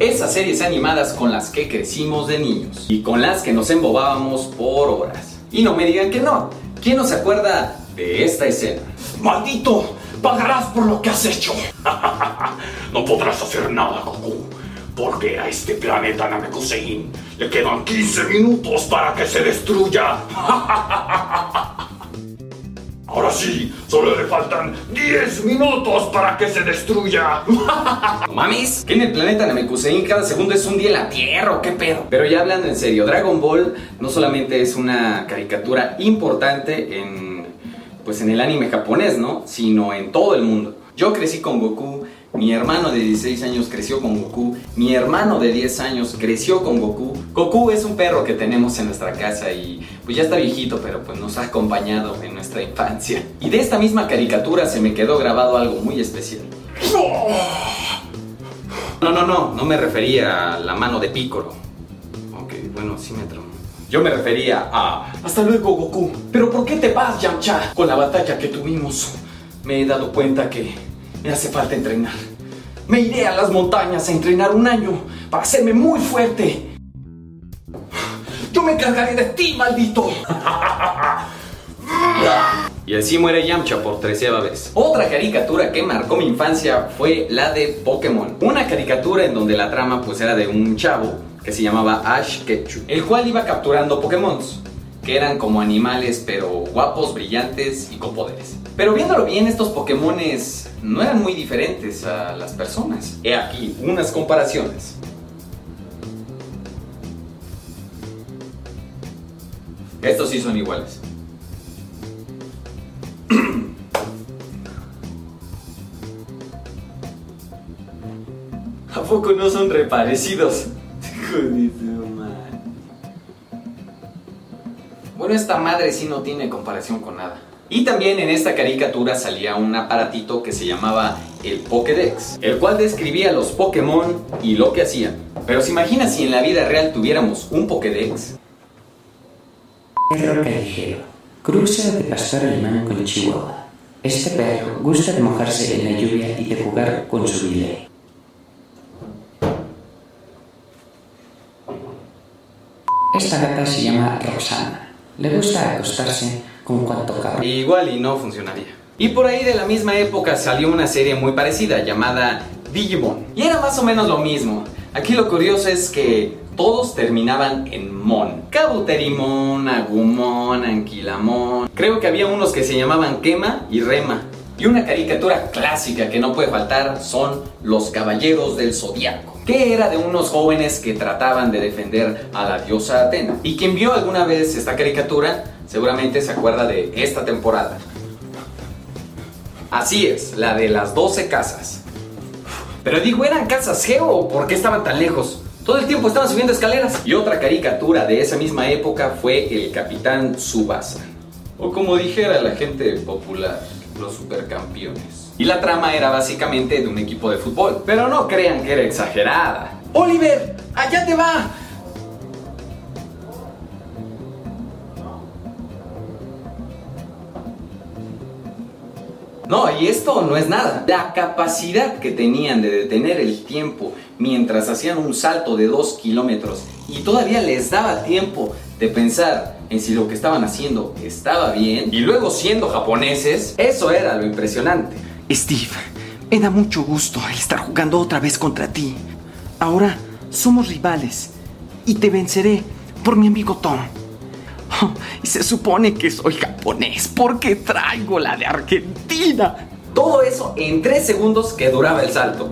Esas series animadas con las que crecimos de niños y con las que nos embobábamos por horas. Y no me digan que no. ¿Quién no se acuerda de esta escena? ¡Maldito! ¡Pagarás por lo que has hecho! no podrás hacer nada, Goku. Porque a este planeta Namekusein le quedan 15 minutos para que se destruya. Ahora sí, solo le faltan 10 minutos para que se destruya. Mamis, que en el planeta Namekusein cada segundo es un día en la Tierra qué pedo. Pero ya hablando en serio, Dragon Ball no solamente es una caricatura importante en pues en el anime japonés, ¿no? Sino en todo el mundo. Yo crecí con Goku, mi hermano de 16 años creció con Goku, mi hermano de 10 años creció con Goku. Goku es un perro que tenemos en nuestra casa y pues ya está viejito, pero pues nos ha acompañado en nuestra infancia. Y de esta misma caricatura se me quedó grabado algo muy especial. No, no, no, no me refería a la mano de Piccolo. Ok, bueno, sí me traumó. Yo me refería a... Hasta luego, Goku. Pero ¿por qué te vas, Yamcha? Con la batalla que tuvimos, me he dado cuenta que me hace falta entrenar. Me iré a las montañas a entrenar un año para hacerme muy fuerte. Yo me encargaré de ti, maldito. Y así muere Yamcha por treceava vez. Otra caricatura que marcó mi infancia fue la de Pokémon. Una caricatura en donde la trama pues era de un chavo que se llamaba Ash Ketchum, el cual iba capturando Pokémon, que eran como animales pero guapos, brillantes y con poderes. Pero viéndolo bien, estos Pokémones no eran muy diferentes a las personas. He aquí unas comparaciones. Estos sí son iguales. ¿A poco no son reparecidos? Esta madre sí no tiene comparación con nada. Y también en esta caricatura salía un aparatito que se llamaba el Pokédex, el cual describía los Pokémon y lo que hacían. Pero se imagina si en la vida real tuviéramos un Pokédex. Perro callejero. Cruza de pastor alemán con Chihuahua. Este perro gusta de mojarse en la lluvia y de jugar con su bilé. Esta gata se llama Rosana. Le gusta acostarse con cuanto cabe. Igual y no funcionaría. Y por ahí de la misma época salió una serie muy parecida llamada Digimon. Y era más o menos lo mismo. Aquí lo curioso es que todos terminaban en Mon. Kabuterimon, Agumon, Anquilamon. Creo que había unos que se llamaban Kema y Rema. Y una caricatura clásica que no puede faltar son Los Caballeros del Zodiaco, que era de unos jóvenes que trataban de defender a la diosa Atena. Y quien vio alguna vez esta caricatura seguramente se acuerda de esta temporada. Así es, la de las 12 casas. Pero digo, ¿eran casas geo? ¿Por qué estaban tan lejos? Todo el tiempo estaban subiendo escaleras. Y otra caricatura de esa misma época fue el Capitán Subasa. O como dijera la gente popular, los supercampeones. Y la trama era básicamente de un equipo de fútbol. Pero no crean que era exagerada. ¡Oliver! ¡Allá te va! No, y esto no es nada. La capacidad que tenían de detener el tiempo mientras hacían un salto de dos kilómetros y todavía les daba tiempo de pensar en si lo que estaban haciendo estaba bien y luego siendo japoneses, eso era lo impresionante. Steve, me da mucho gusto estar jugando otra vez contra ti. Ahora somos rivales y te venceré por mi amigo Tom. Y se supone que soy japonés porque traigo la de Argentina. Todo eso en tres segundos que duraba el salto.